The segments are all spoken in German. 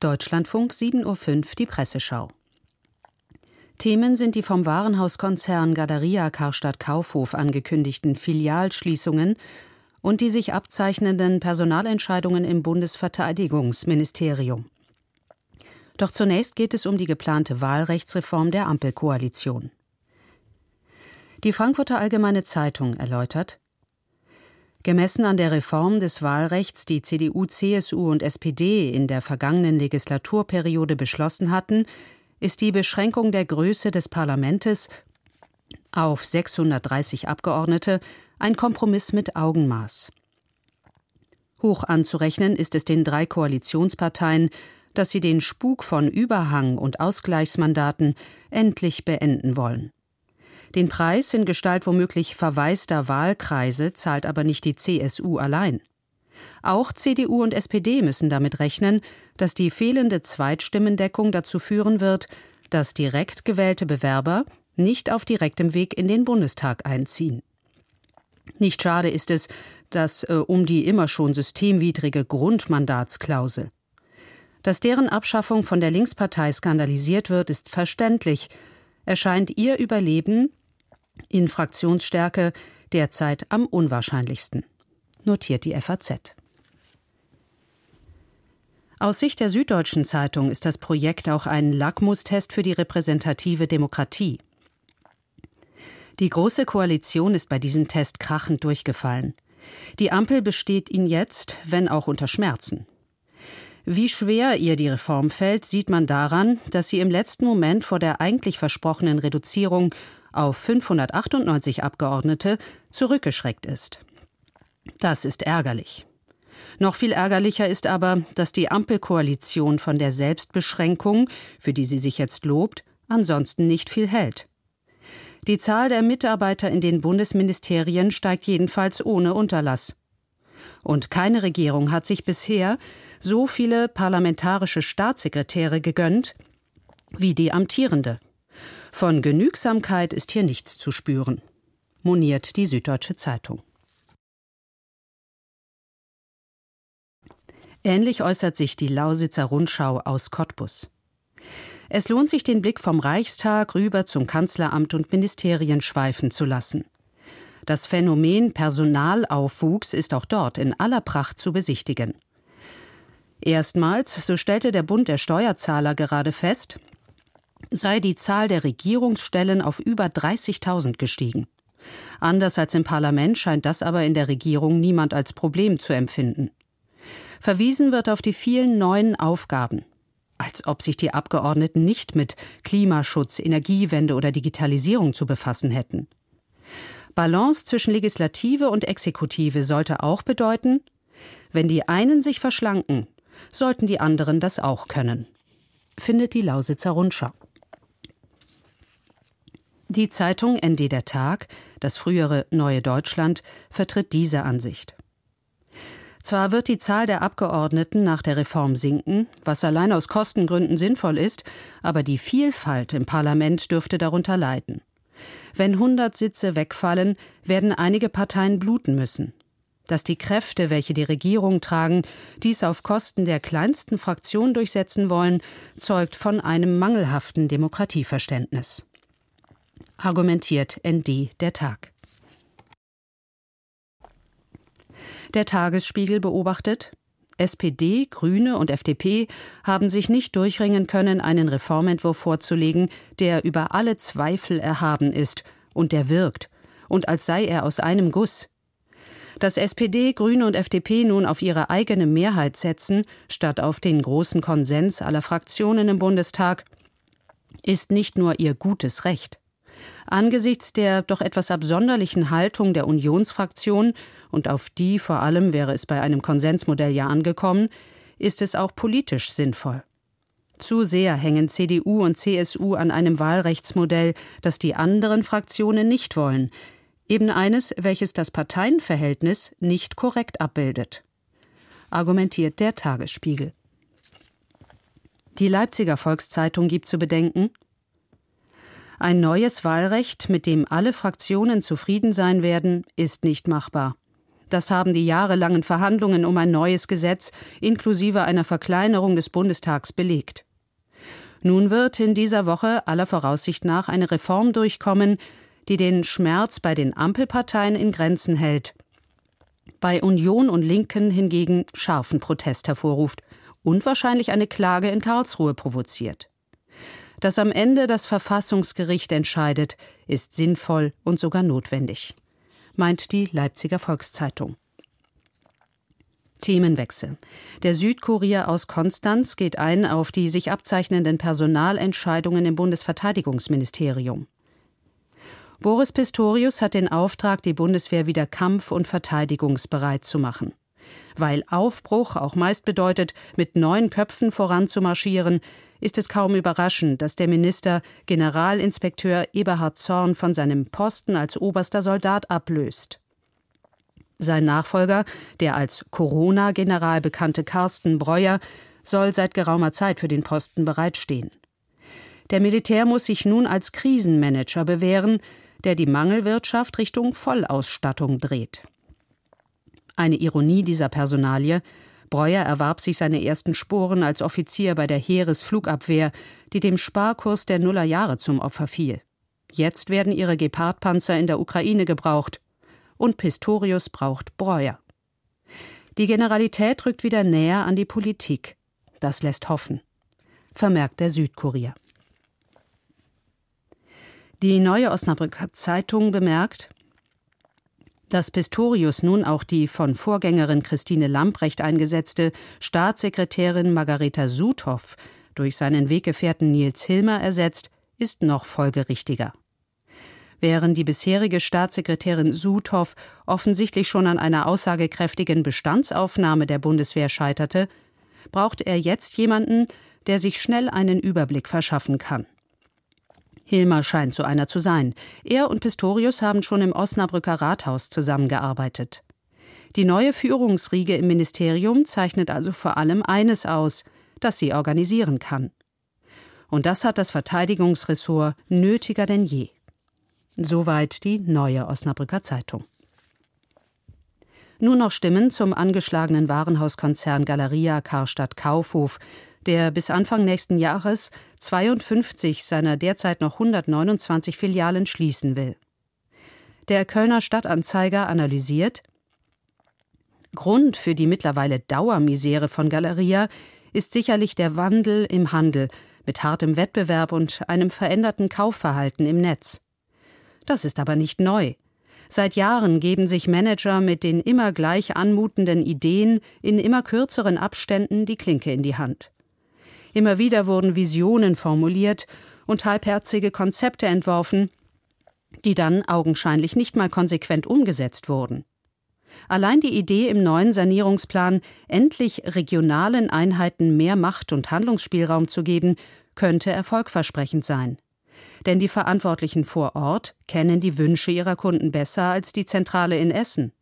Deutschlandfunk 7.05 Uhr die Presseschau. Themen sind die vom Warenhauskonzern Galeria Karstadt Kaufhof angekündigten Filialschließungen und die sich abzeichnenden Personalentscheidungen im Bundesverteidigungsministerium. Doch zunächst geht es um die geplante Wahlrechtsreform der Ampelkoalition. Die Frankfurter Allgemeine Zeitung erläutert, Gemessen an der Reform des Wahlrechts, die CDU, CSU und SPD in der vergangenen Legislaturperiode beschlossen hatten, ist die Beschränkung der Größe des Parlamentes auf 630 Abgeordnete ein Kompromiss mit Augenmaß. Hoch anzurechnen ist es den drei Koalitionsparteien, dass sie den Spuk von Überhang und Ausgleichsmandaten endlich beenden wollen. Den Preis in Gestalt womöglich verwaister Wahlkreise zahlt aber nicht die CSU allein. Auch CDU und SPD müssen damit rechnen, dass die fehlende Zweitstimmendeckung dazu führen wird, dass direkt gewählte Bewerber nicht auf direktem Weg in den Bundestag einziehen. Nicht schade ist es, dass äh, um die immer schon systemwidrige Grundmandatsklausel. Dass deren Abschaffung von der Linkspartei skandalisiert wird, ist verständlich, erscheint ihr Überleben in Fraktionsstärke derzeit am unwahrscheinlichsten, notiert die FAZ. Aus Sicht der Süddeutschen Zeitung ist das Projekt auch ein Lackmustest für die repräsentative Demokratie. Die Große Koalition ist bei diesem Test krachend durchgefallen. Die Ampel besteht ihn jetzt, wenn auch unter Schmerzen. Wie schwer ihr die Reform fällt, sieht man daran, dass sie im letzten Moment vor der eigentlich versprochenen Reduzierung auf 598 Abgeordnete zurückgeschreckt ist. Das ist ärgerlich. Noch viel ärgerlicher ist aber, dass die Ampelkoalition von der Selbstbeschränkung, für die sie sich jetzt lobt, ansonsten nicht viel hält. Die Zahl der Mitarbeiter in den Bundesministerien steigt jedenfalls ohne Unterlass. Und keine Regierung hat sich bisher so viele parlamentarische Staatssekretäre gegönnt wie die amtierende. Von Genügsamkeit ist hier nichts zu spüren, moniert die Süddeutsche Zeitung. Ähnlich äußert sich die Lausitzer Rundschau aus Cottbus. Es lohnt sich, den Blick vom Reichstag rüber zum Kanzleramt und Ministerien schweifen zu lassen. Das Phänomen Personalaufwuchs ist auch dort in aller Pracht zu besichtigen. Erstmals, so stellte der Bund der Steuerzahler gerade fest, sei die Zahl der Regierungsstellen auf über 30.000 gestiegen. Anders als im Parlament scheint das aber in der Regierung niemand als Problem zu empfinden. Verwiesen wird auf die vielen neuen Aufgaben, als ob sich die Abgeordneten nicht mit Klimaschutz, Energiewende oder Digitalisierung zu befassen hätten. Balance zwischen Legislative und Exekutive sollte auch bedeuten, wenn die einen sich verschlanken, sollten die anderen das auch können, findet die Lausitzer Rundschau. Die Zeitung ND der Tag, das frühere Neue Deutschland, vertritt diese Ansicht. Zwar wird die Zahl der Abgeordneten nach der Reform sinken, was allein aus Kostengründen sinnvoll ist, aber die Vielfalt im Parlament dürfte darunter leiden. Wenn 100 Sitze wegfallen, werden einige Parteien bluten müssen. Dass die Kräfte, welche die Regierung tragen, dies auf Kosten der kleinsten Fraktion durchsetzen wollen, zeugt von einem mangelhaften Demokratieverständnis argumentiert ND der Tag. Der Tagesspiegel beobachtet, SPD, Grüne und FDP haben sich nicht durchringen können, einen Reformentwurf vorzulegen, der über alle Zweifel erhaben ist und der wirkt, und als sei er aus einem Guss. Dass SPD, Grüne und FDP nun auf ihre eigene Mehrheit setzen, statt auf den großen Konsens aller Fraktionen im Bundestag, ist nicht nur ihr gutes Recht. Angesichts der doch etwas absonderlichen Haltung der Unionsfraktion, und auf die vor allem wäre es bei einem Konsensmodell ja angekommen, ist es auch politisch sinnvoll. Zu sehr hängen CDU und CSU an einem Wahlrechtsmodell, das die anderen Fraktionen nicht wollen, eben eines, welches das Parteienverhältnis nicht korrekt abbildet. Argumentiert der Tagesspiegel. Die Leipziger Volkszeitung gibt zu bedenken, ein neues Wahlrecht, mit dem alle Fraktionen zufrieden sein werden, ist nicht machbar. Das haben die jahrelangen Verhandlungen um ein neues Gesetz inklusive einer Verkleinerung des Bundestags belegt. Nun wird in dieser Woche aller Voraussicht nach eine Reform durchkommen, die den Schmerz bei den Ampelparteien in Grenzen hält, bei Union und Linken hingegen scharfen Protest hervorruft und wahrscheinlich eine Klage in Karlsruhe provoziert. Dass am Ende das Verfassungsgericht entscheidet, ist sinnvoll und sogar notwendig, meint die Leipziger Volkszeitung. Themenwechsel. Der Südkurier aus Konstanz geht ein auf die sich abzeichnenden Personalentscheidungen im Bundesverteidigungsministerium. Boris Pistorius hat den Auftrag, die Bundeswehr wieder kampf- und verteidigungsbereit zu machen. Weil Aufbruch auch meist bedeutet, mit neun Köpfen voranzumarschieren, ist es kaum überraschend, dass der Minister Generalinspekteur Eberhard Zorn von seinem Posten als oberster Soldat ablöst. Sein Nachfolger, der als Corona-General bekannte Carsten Breuer, soll seit geraumer Zeit für den Posten bereitstehen. Der Militär muss sich nun als Krisenmanager bewähren, der die Mangelwirtschaft Richtung Vollausstattung dreht. Eine Ironie dieser Personalie Breuer erwarb sich seine ersten Sporen als Offizier bei der Heeresflugabwehr, die dem Sparkurs der Nullerjahre zum Opfer fiel. Jetzt werden ihre Gepardpanzer in der Ukraine gebraucht. Und Pistorius braucht Breuer. Die Generalität rückt wieder näher an die Politik. Das lässt hoffen, vermerkt der Südkurier. Die Neue Osnabrücker Zeitung bemerkt, dass Pistorius nun auch die von Vorgängerin Christine Lamprecht eingesetzte Staatssekretärin Margareta Suthoff durch seinen Weggefährten Nils Hilmer ersetzt, ist noch folgerichtiger. Während die bisherige Staatssekretärin Suthoff offensichtlich schon an einer aussagekräftigen Bestandsaufnahme der Bundeswehr scheiterte, braucht er jetzt jemanden, der sich schnell einen Überblick verschaffen kann. Hilmer scheint so einer zu sein. Er und Pistorius haben schon im Osnabrücker Rathaus zusammengearbeitet. Die neue Führungsriege im Ministerium zeichnet also vor allem eines aus, dass sie organisieren kann. Und das hat das Verteidigungsressort nötiger denn je. Soweit die neue Osnabrücker Zeitung. Nur noch Stimmen zum angeschlagenen Warenhauskonzern Galeria Karstadt Kaufhof, der bis Anfang nächsten Jahres 52 seiner derzeit noch 129 Filialen schließen will. Der Kölner Stadtanzeiger analysiert, Grund für die mittlerweile Dauermisere von Galeria ist sicherlich der Wandel im Handel mit hartem Wettbewerb und einem veränderten Kaufverhalten im Netz. Das ist aber nicht neu. Seit Jahren geben sich Manager mit den immer gleich anmutenden Ideen in immer kürzeren Abständen die Klinke in die Hand. Immer wieder wurden Visionen formuliert und halbherzige Konzepte entworfen, die dann augenscheinlich nicht mal konsequent umgesetzt wurden. Allein die Idee im neuen Sanierungsplan, endlich regionalen Einheiten mehr Macht und Handlungsspielraum zu geben, könnte erfolgversprechend sein. Denn die Verantwortlichen vor Ort kennen die Wünsche ihrer Kunden besser als die Zentrale in Essen.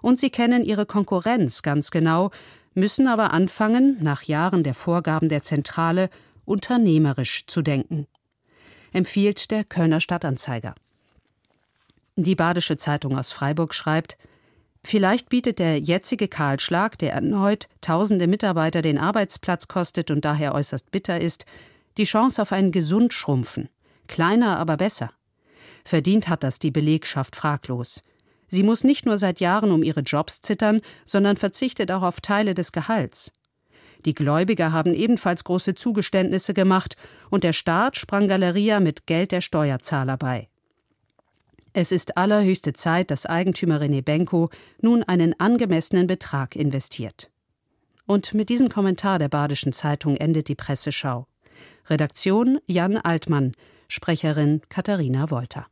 Und sie kennen ihre Konkurrenz ganz genau, müssen aber anfangen, nach Jahren der Vorgaben der Zentrale unternehmerisch zu denken, empfiehlt der Kölner Stadtanzeiger. Die Badische Zeitung aus Freiburg schreibt, Vielleicht bietet der jetzige Kahlschlag, der erneut tausende Mitarbeiter den Arbeitsplatz kostet und daher äußerst bitter ist, die Chance auf ein Gesundschrumpfen. Kleiner, aber besser. Verdient hat das die Belegschaft fraglos. Sie muss nicht nur seit Jahren um ihre Jobs zittern, sondern verzichtet auch auf Teile des Gehalts. Die Gläubiger haben ebenfalls große Zugeständnisse gemacht und der Staat sprang Galeria mit Geld der Steuerzahler bei. Es ist allerhöchste Zeit, dass Eigentümer René Benko nun einen angemessenen Betrag investiert. Und mit diesem Kommentar der Badischen Zeitung endet die Presseschau. Redaktion Jan Altmann, Sprecherin Katharina Wolter.